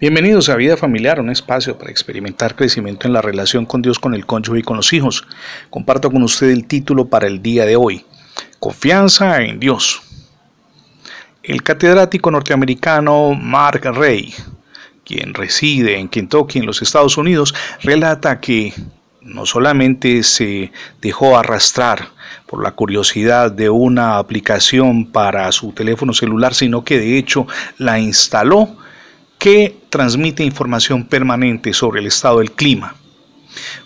Bienvenidos a Vida Familiar, un espacio para experimentar crecimiento en la relación con Dios, con el cónyuge y con los hijos. Comparto con usted el título para el día de hoy, Confianza en Dios. El catedrático norteamericano Mark Ray, quien reside en Kentucky, en los Estados Unidos, relata que no solamente se dejó arrastrar por la curiosidad de una aplicación para su teléfono celular, sino que de hecho la instaló que transmite información permanente sobre el estado del clima.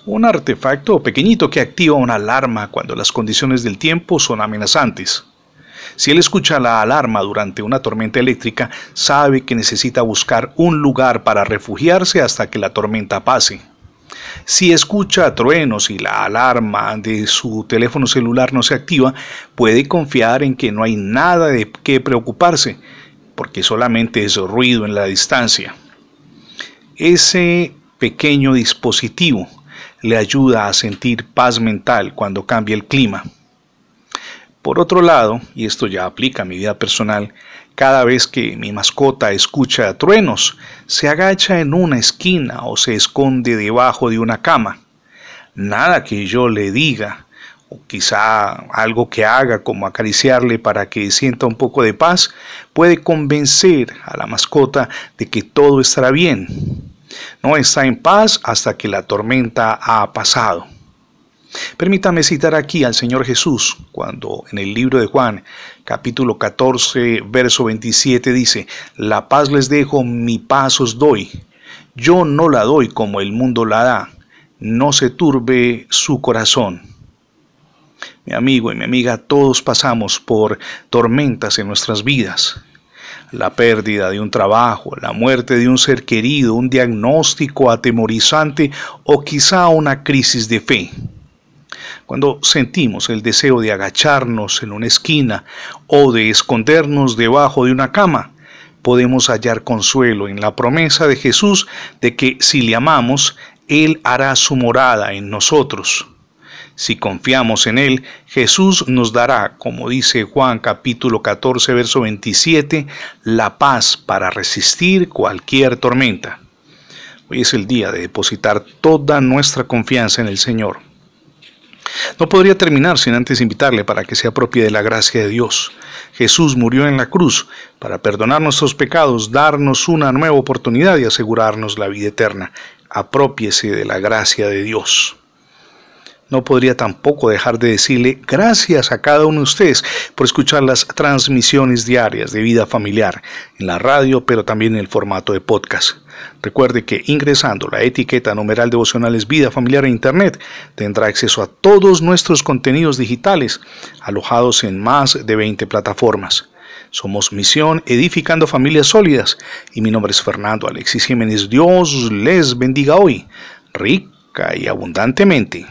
Un artefacto pequeñito que activa una alarma cuando las condiciones del tiempo son amenazantes. Si él escucha la alarma durante una tormenta eléctrica, sabe que necesita buscar un lugar para refugiarse hasta que la tormenta pase. Si escucha truenos y la alarma de su teléfono celular no se activa, puede confiar en que no hay nada de qué preocuparse, porque solamente es ruido en la distancia. Ese pequeño dispositivo le ayuda a sentir paz mental cuando cambia el clima. Por otro lado, y esto ya aplica a mi vida personal, cada vez que mi mascota escucha truenos, se agacha en una esquina o se esconde debajo de una cama. Nada que yo le diga o quizá algo que haga como acariciarle para que sienta un poco de paz, puede convencer a la mascota de que todo estará bien. No está en paz hasta que la tormenta ha pasado. Permítame citar aquí al Señor Jesús cuando en el libro de Juan capítulo 14 verso 27 dice, La paz les dejo, mi paz os doy. Yo no la doy como el mundo la da. No se turbe su corazón mi amigo y mi amiga, todos pasamos por tormentas en nuestras vidas. La pérdida de un trabajo, la muerte de un ser querido, un diagnóstico atemorizante o quizá una crisis de fe. Cuando sentimos el deseo de agacharnos en una esquina o de escondernos debajo de una cama, podemos hallar consuelo en la promesa de Jesús de que si le amamos, Él hará su morada en nosotros. Si confiamos en Él, Jesús nos dará, como dice Juan capítulo 14, verso 27, la paz para resistir cualquier tormenta. Hoy es el día de depositar toda nuestra confianza en el Señor. No podría terminar sin antes invitarle para que se apropie de la gracia de Dios. Jesús murió en la cruz para perdonar nuestros pecados, darnos una nueva oportunidad y asegurarnos la vida eterna. Apropiese de la gracia de Dios no podría tampoco dejar de decirle gracias a cada uno de ustedes por escuchar las transmisiones diarias de vida familiar en la radio, pero también en el formato de podcast. Recuerde que ingresando la etiqueta numeral devocionales vida familiar en internet tendrá acceso a todos nuestros contenidos digitales alojados en más de 20 plataformas. Somos Misión Edificando Familias Sólidas y mi nombre es Fernando Alexis Jiménez. Dios les bendiga hoy, rica y abundantemente.